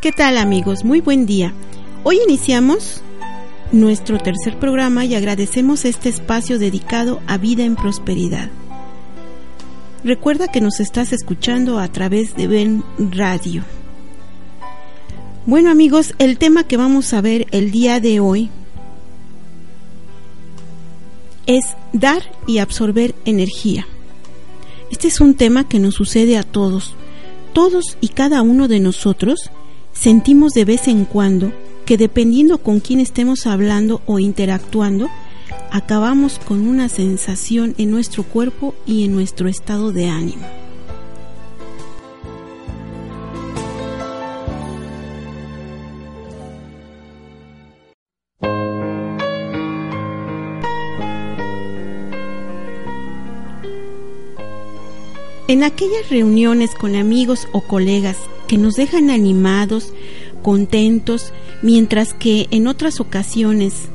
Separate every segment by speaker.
Speaker 1: ¿Qué tal amigos? Muy buen día. Hoy iniciamos nuestro tercer programa y agradecemos este espacio dedicado a vida en prosperidad. Recuerda que nos estás escuchando a través de Ben Radio. Bueno amigos, el tema que vamos a ver el día de hoy es dar y absorber energía. Este es un tema que nos sucede a todos. Todos y cada uno de nosotros sentimos de vez en cuando que dependiendo con quién estemos hablando o interactuando, acabamos con una sensación en nuestro cuerpo y en nuestro estado de ánimo. En aquellas reuniones con amigos o colegas que nos dejan animados, contentos, mientras que en otras ocasiones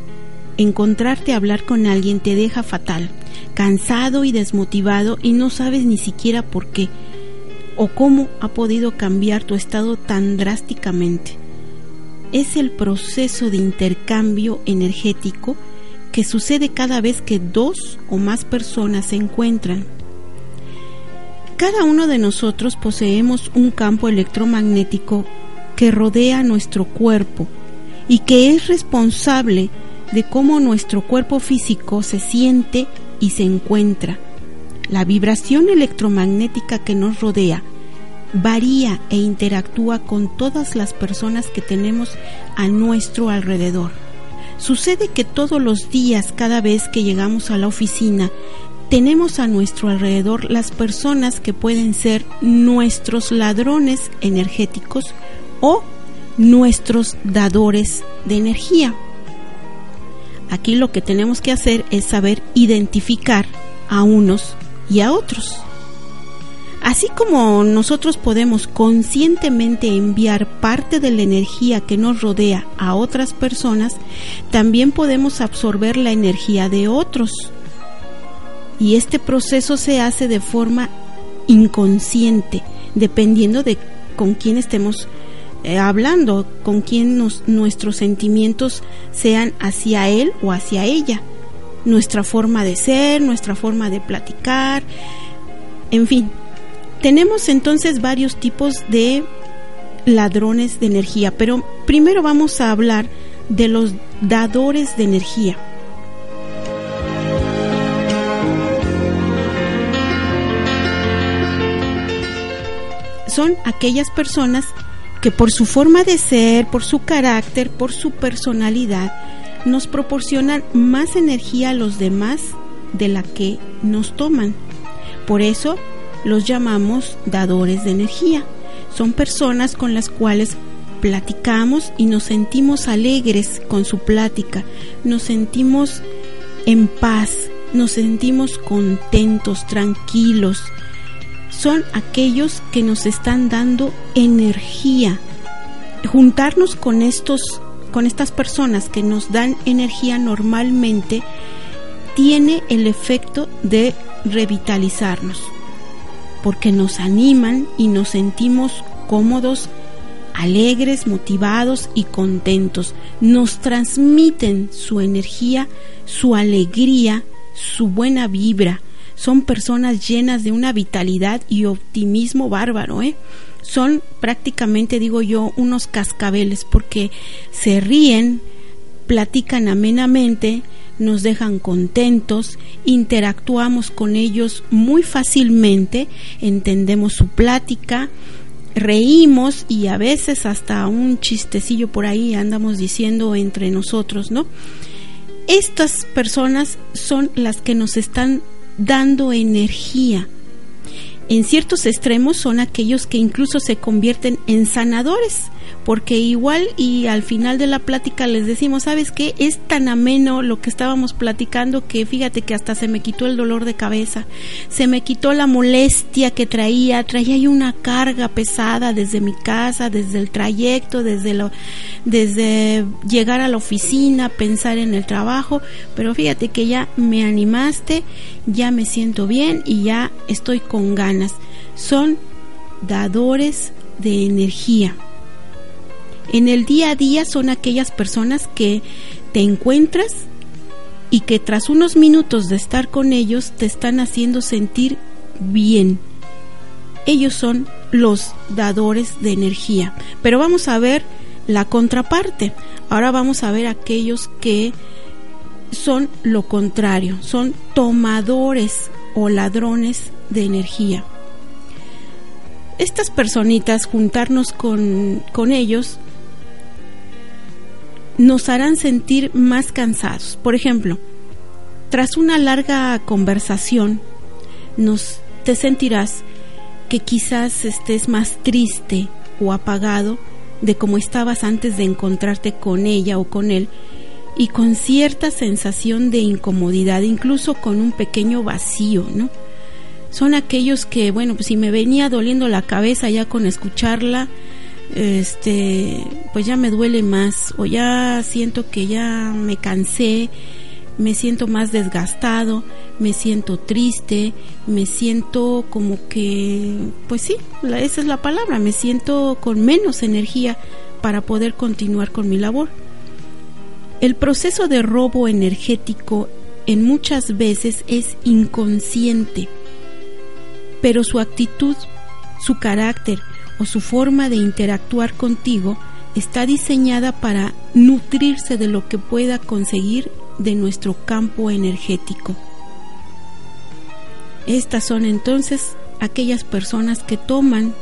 Speaker 1: encontrarte a hablar con alguien te deja fatal, cansado y desmotivado y no sabes ni siquiera por qué o cómo ha podido cambiar tu estado tan drásticamente. Es el proceso de intercambio energético que sucede cada vez que dos o más personas se encuentran cada uno de nosotros poseemos un campo electromagnético que rodea nuestro cuerpo y que es responsable de cómo nuestro cuerpo físico se siente y se encuentra. La vibración electromagnética que nos rodea varía e interactúa con todas las personas que tenemos a nuestro alrededor. Sucede que todos los días, cada vez que llegamos a la oficina, tenemos a nuestro alrededor las personas que pueden ser nuestros ladrones energéticos o nuestros dadores de energía. Aquí lo que tenemos que hacer es saber identificar a unos y a otros. Así como nosotros podemos conscientemente enviar parte de la energía que nos rodea a otras personas, también podemos absorber la energía de otros y este proceso se hace de forma inconsciente, dependiendo de con quién estemos eh, hablando, con quién nuestros sentimientos sean hacia él o hacia ella, nuestra forma de ser, nuestra forma de platicar, en fin. Tenemos entonces varios tipos de ladrones de energía, pero primero vamos a hablar de los dadores de energía. Son aquellas personas que por su forma de ser, por su carácter, por su personalidad, nos proporcionan más energía a los demás de la que nos toman. Por eso los llamamos dadores de energía. Son personas con las cuales platicamos y nos sentimos alegres con su plática, nos sentimos en paz, nos sentimos contentos, tranquilos, son aquellos que nos están dando energía. Juntarnos con estos con estas personas que nos dan energía normalmente tiene el efecto de revitalizarnos, porque nos animan y nos sentimos cómodos, alegres, motivados y contentos. Nos transmiten su energía, su alegría, su buena vibra son personas llenas de una vitalidad y optimismo bárbaro, ¿eh? son prácticamente, digo yo, unos cascabeles porque se ríen, platican amenamente, nos dejan contentos, interactuamos con ellos muy fácilmente, entendemos su plática, reímos y a veces hasta un chistecillo por ahí andamos diciendo entre nosotros, ¿no? Estas personas son las que nos están dando energía, en ciertos extremos son aquellos que incluso se convierten en sanadores, porque igual y al final de la plática les decimos, ¿sabes qué? Es tan ameno lo que estábamos platicando que fíjate que hasta se me quitó el dolor de cabeza, se me quitó la molestia que traía, traía yo una carga pesada desde mi casa, desde el trayecto, desde lo, desde llegar a la oficina, pensar en el trabajo, pero fíjate que ya me animaste, ya me siento bien y ya estoy con ganas son dadores de energía. En el día a día son aquellas personas que te encuentras y que tras unos minutos de estar con ellos te están haciendo sentir bien. Ellos son los dadores de energía. Pero vamos a ver la contraparte. Ahora vamos a ver aquellos que son lo contrario, son tomadores o ladrones de energía. Estas personitas, juntarnos con, con ellos, nos harán sentir más cansados. Por ejemplo, tras una larga conversación, nos te sentirás que quizás estés más triste o apagado de como estabas antes de encontrarte con ella o con él y con cierta sensación de incomodidad, incluso con un pequeño vacío, ¿no? Son aquellos que, bueno, pues si me venía doliendo la cabeza ya con escucharla, este, pues ya me duele más o ya siento que ya me cansé, me siento más desgastado, me siento triste, me siento como que, pues sí, esa es la palabra, me siento con menos energía para poder continuar con mi labor. El proceso de robo energético en muchas veces es inconsciente, pero su actitud, su carácter o su forma de interactuar contigo está diseñada para nutrirse de lo que pueda conseguir de nuestro campo energético. Estas son entonces aquellas personas que toman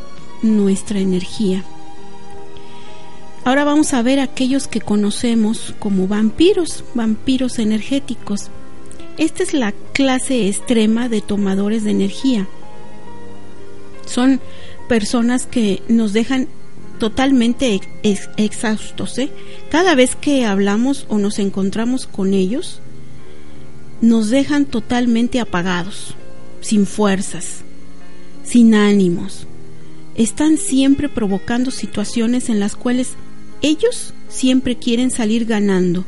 Speaker 1: nuestra energía. Ahora vamos a ver aquellos que conocemos como vampiros, vampiros energéticos. Esta es la clase extrema de tomadores de energía. Son personas que nos dejan totalmente exhaustos. ¿eh? Cada vez que hablamos o nos encontramos con ellos, nos dejan totalmente apagados, sin fuerzas, sin ánimos. Están siempre provocando situaciones en las cuales ellos siempre quieren salir ganando.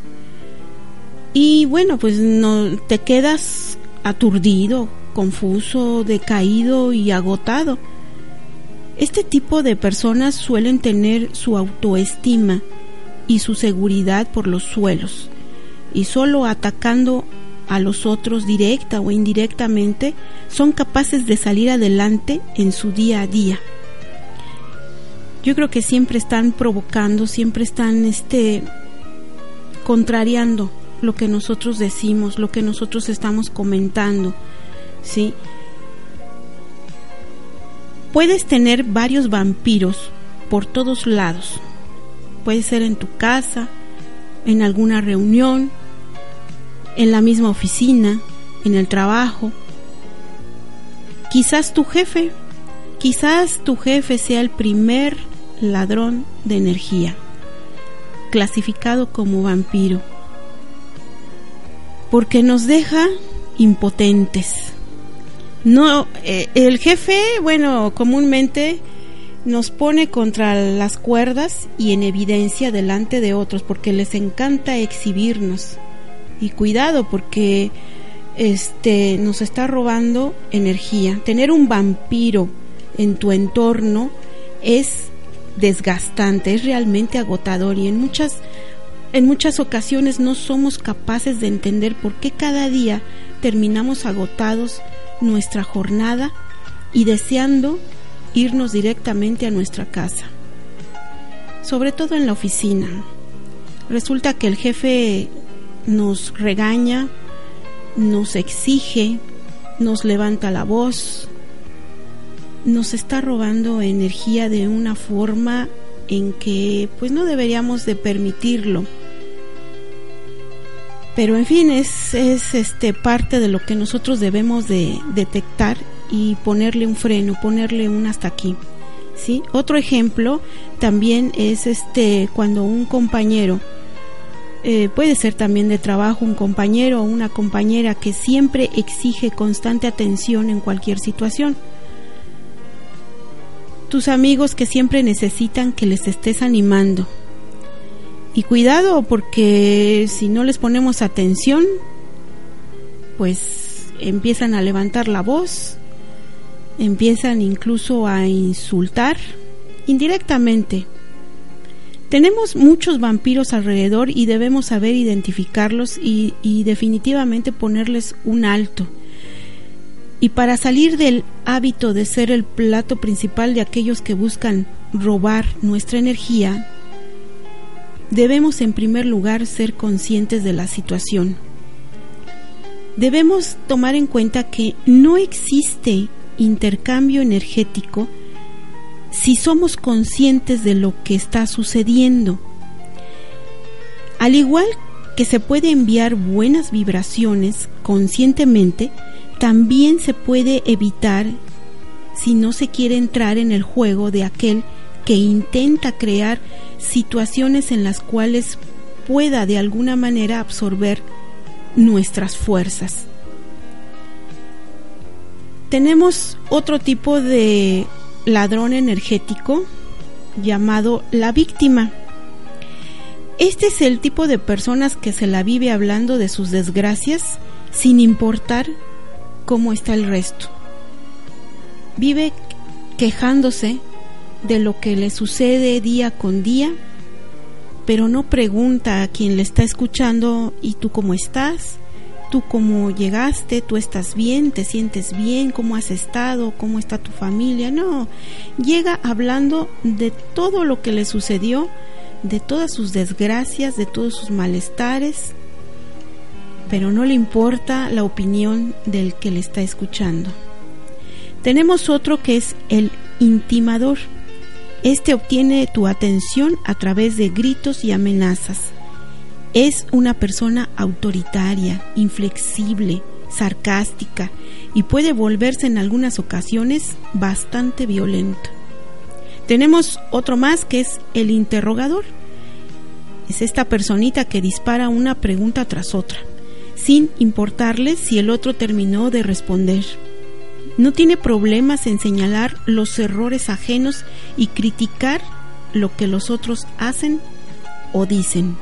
Speaker 1: Y bueno, pues no te quedas aturdido, confuso, decaído y agotado. Este tipo de personas suelen tener su autoestima y su seguridad por los suelos y solo atacando a los otros directa o indirectamente son capaces de salir adelante en su día a día yo creo que siempre están provocando, siempre están este contrariando lo que nosotros decimos, lo que nosotros estamos comentando, ¿sí? Puedes tener varios vampiros por todos lados. Puede ser en tu casa, en alguna reunión, en la misma oficina, en el trabajo. Quizás tu jefe, quizás tu jefe sea el primer ladrón de energía, clasificado como vampiro, porque nos deja impotentes. No, eh, el jefe, bueno, comúnmente nos pone contra las cuerdas y en evidencia delante de otros porque les encanta exhibirnos. Y cuidado porque este nos está robando energía. Tener un vampiro en tu entorno es desgastante, es realmente agotador y en muchas en muchas ocasiones no somos capaces de entender por qué cada día terminamos agotados nuestra jornada y deseando irnos directamente a nuestra casa, sobre todo en la oficina. Resulta que el jefe nos regaña, nos exige, nos levanta la voz, nos está robando energía de una forma en que pues no deberíamos de permitirlo. Pero en fin, es, es este parte de lo que nosotros debemos de detectar y ponerle un freno, ponerle un hasta aquí. ¿Sí? Otro ejemplo también es este cuando un compañero eh, puede ser también de trabajo un compañero o una compañera que siempre exige constante atención en cualquier situación. Tus amigos que siempre necesitan que les estés animando. Y cuidado porque si no les ponemos atención, pues empiezan a levantar la voz, empiezan incluso a insultar indirectamente tenemos muchos vampiros alrededor y debemos saber identificarlos y, definitivamente ponerles un alto. Y para salir del hábito de ser el plato principal de aquellos que buscan robar nuestra energía, debemos en primer lugar ser conscientes de la situación. Debemos tomar en cuenta que no existe intercambio energético si somos conscientes de lo que está sucediendo. Al igual que se puede enviar buenas vibraciones conscientemente, también se puede evitar si no se quiere entrar en el juego de aquel que intenta crear situaciones en las cuales pueda de alguna manera absorber nuestras fuerzas. Tenemos otro tipo de ladrón energético llamado la víctima. Este es el tipo de personas que se la vive hablando de sus desgracias sin importar cómo está el resto. Vive quejándose de lo que le sucede día con día, pero no pregunta a quien le está escuchando ¿y tú cómo estás? tú cómo llegaste, tú estás bien, te sientes bien, cómo has estado, cómo está tu familia. No, llega hablando de todo lo que le sucedió, de todas sus desgracias, de todos sus malestares, pero no le importa la opinión del que le está escuchando. Tenemos otro que es el intimador. Este obtiene tu atención a través de gritos y amenazas es una persona autoritaria, inflexible, sarcástica y puede volverse en algunas ocasiones bastante violento. Tenemos otro más que es el interrogador. Es esta personita que dispara una pregunta tras otra, sin importarle si el otro terminó de responder. No tiene problemas en señalar los errores ajenos y criticar lo que los otros hacen o dicen.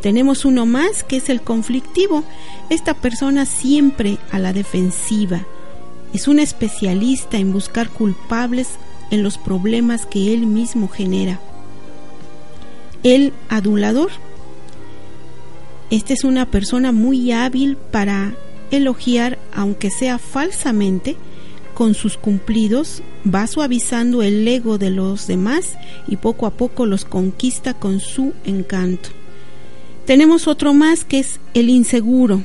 Speaker 1: Tenemos uno más que es el conflictivo. Esta persona siempre a la defensiva. Es un especialista en buscar culpables en los problemas que él mismo genera. El adulador. Esta es una persona muy hábil para elogiar, aunque sea falsamente, con sus cumplidos, va suavizando el ego de los demás y poco a poco los conquista con su encanto. Tenemos otro más que es el inseguro.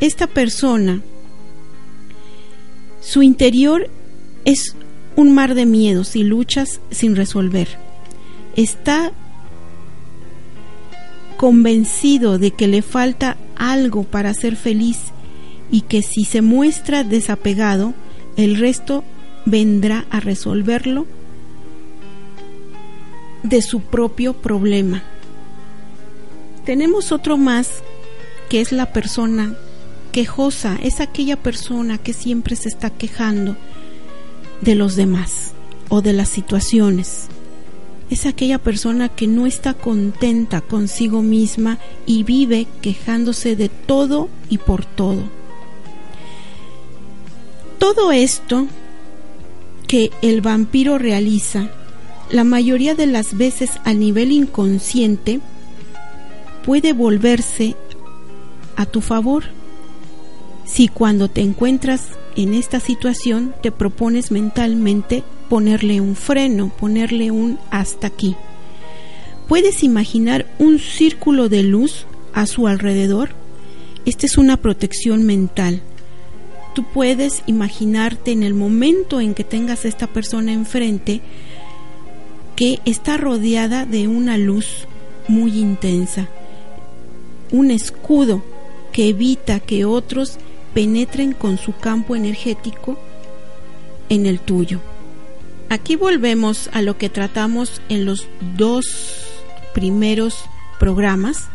Speaker 1: Esta persona, su interior es un mar de miedos y luchas sin resolver. Está convencido de que le falta algo para ser feliz y que si se muestra desapegado, el resto vendrá a resolverlo de su propio problema. Tenemos otro más que es la persona quejosa, es aquella persona que siempre se está quejando de los demás o de las situaciones. Es aquella persona que no está contenta consigo misma y vive quejándose de todo y por todo. Todo esto que el vampiro realiza la mayoría de las veces a nivel inconsciente puede volverse a tu favor si cuando te encuentras en esta situación te propones mentalmente ponerle un freno, ponerle un hasta aquí. ¿Puedes imaginar un círculo de luz a su alrededor? Esta es una protección mental. Tú puedes imaginarte en el momento en que tengas a esta persona enfrente que está rodeada de una luz muy intensa, un escudo que evita que otros penetren con su campo energético en el tuyo. Aquí volvemos a lo que tratamos en los dos primeros programas.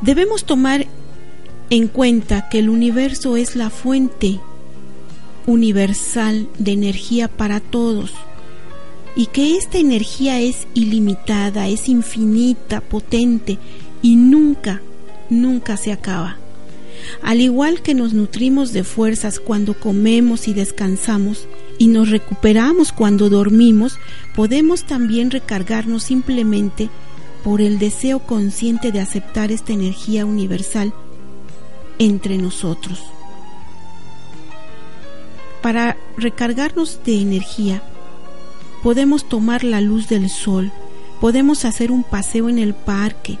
Speaker 1: Debemos tomar en cuenta que el universo es la fuente universal de energía para todos y que esta energía es ilimitada, es infinita, potente y nunca, nunca se acaba. Al igual que nos nutrimos de fuerzas cuando comemos y descansamos y nos recuperamos cuando dormimos, podemos también recargarnos simplemente por el deseo consciente de aceptar esta energía universal entre nosotros. Para recargarnos de energía, podemos tomar la luz del sol, podemos hacer un paseo en el parque,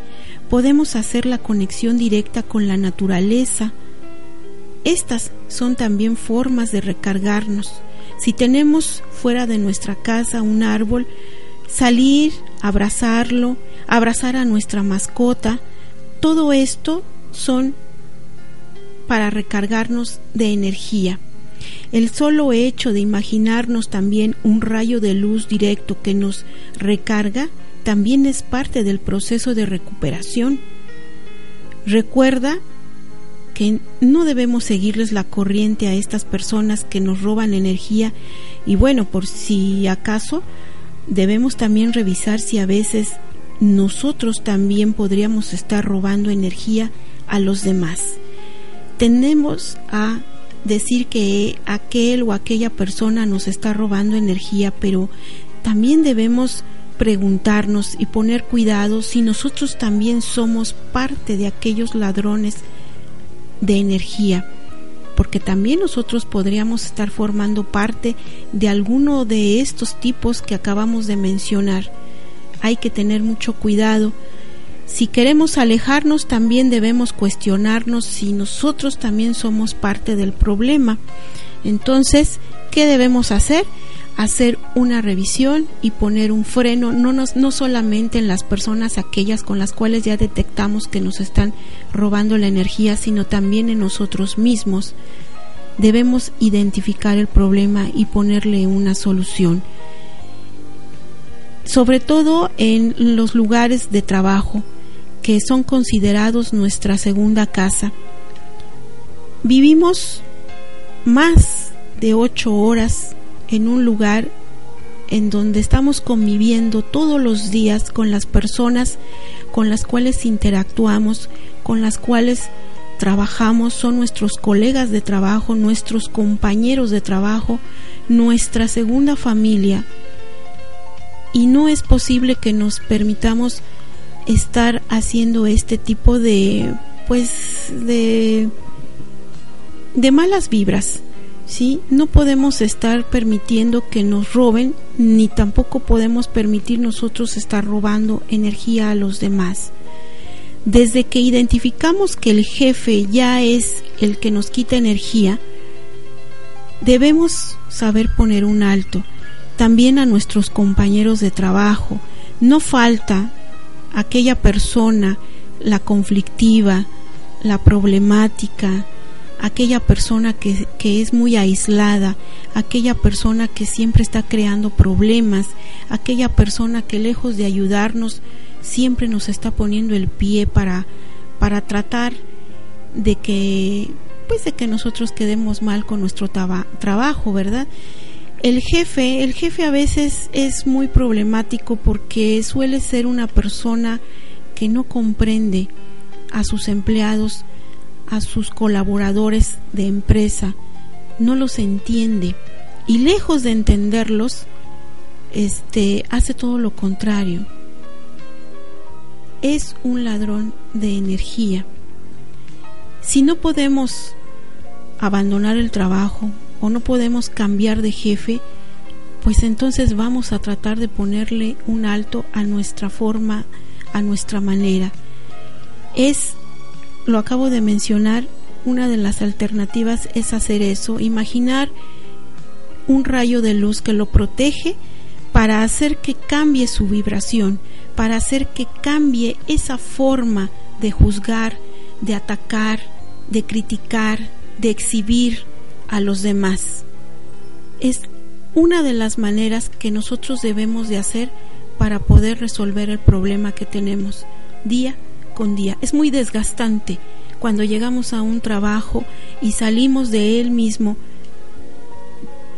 Speaker 1: podemos hacer la conexión directa con la naturaleza. Estas son también formas de recargarnos. Si tenemos fuera de nuestra casa un árbol, salir, abrazarlo, abrazar a nuestra mascota, todo esto son para recargarnos de energía. El solo hecho de imaginarnos también un rayo de luz directo que nos recarga también es parte del proceso de recuperación. Recuerda no debemos seguirles la corriente a estas personas que nos roban energía y bueno, por si acaso debemos también revisar si a veces nosotros también podríamos estar robando energía a los demás. Tenemos a decir que aquel o aquella persona nos está robando energía, pero también debemos preguntarnos y poner cuidado si nosotros también somos parte de aquellos ladrones de energía, porque también nosotros podríamos estar formando parte de alguno de estos tipos que acabamos de mencionar. Hay que tener mucho cuidado. Si queremos alejarnos, también debemos cuestionarnos si nosotros también somos parte del problema. Entonces, ¿qué debemos hacer? Hacer una revisión y poner un freno, no, nos, no solamente en las personas aquellas con las cuales ya detectamos que nos están robando la energía, sino también en nosotros mismos. Debemos identificar el problema y ponerle una solución. Sobre todo en los lugares de trabajo, que son considerados nuestra segunda casa. Vivimos más de ocho horas en un lugar en donde estamos conviviendo todos los días con las personas con las cuales interactuamos, con las cuales trabajamos, son nuestros colegas de trabajo, nuestros compañeros de trabajo, nuestra segunda familia. Y no es posible que nos permitamos estar haciendo este tipo de pues de de malas vibras ¿sí? No podemos estar permitiendo que nos roben, ni tampoco podemos permitir nosotros estar robando energía a los demás. Desde que identificamos que el jefe ya es el que nos quita energía, debemos saber poner un alto. También a nuestros compañeros de trabajo. No falta aquella persona, la conflictiva, la problemática, aquella persona que, que, es muy aislada, aquella persona que siempre está creando problemas, aquella persona que lejos de ayudarnos siempre nos está poniendo el pie para, para tratar de que pues de que nosotros quedemos mal con nuestro trabajo, ¿verdad? El jefe, el jefe a veces es muy problemático porque suele ser una persona que no comprende a sus empleados a sus colaboradores de empresa, no los entiende y lejos de entenderlos, este hace todo lo contrario. Es un ladrón de energía. Si no podemos abandonar el trabajo o no podemos cambiar de jefe, pues entonces vamos a tratar de ponerle un alto a nuestra forma, a nuestra manera. Es, lo acabo de mencionar, una de las alternativas es hacer eso, imaginar un rayo de luz que lo protege para hacer que cambie su vibración, para hacer que cambie esa forma de juzgar, de atacar, de criticar, de exhibir a los demás. Es una de las maneras que nosotros debemos de hacer para poder resolver el problema que tenemos día con día. Es muy desgastante cuando llegamos a un trabajo y salimos de él mismo.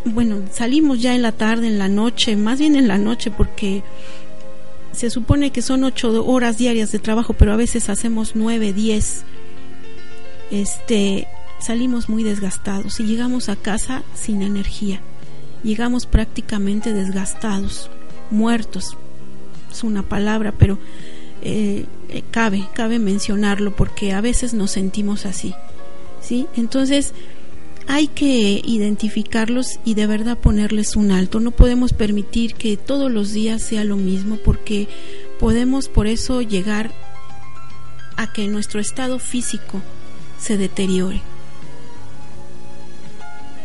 Speaker 1: Bueno, salimos ya en la tarde, en la noche, más bien en la noche porque se supone que son ocho horas diarias de trabajo, pero a veces hacemos nueve, diez. Este, salimos muy desgastados y llegamos a casa sin energía llegamos prácticamente desgastados, muertos. Es una palabra, pero eh, eh, cabe, cabe mencionarlo porque a veces nos sentimos así. ¿sí? Entonces, hay que identificarlos y de verdad ponerles un alto. No podemos permitir que todos los días sea lo mismo porque podemos por eso llegar a que nuestro estado físico se deteriore.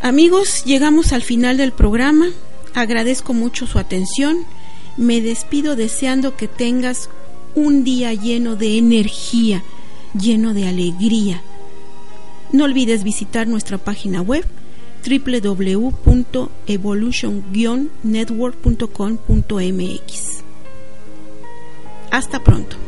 Speaker 1: Amigos, llegamos al final del programa. Agradezco mucho su atención. Me despido deseando que tengas un día lleno de energía, lleno de alegría. No olvides visitar nuestra página web www.evolution-network.com.mx. Hasta pronto.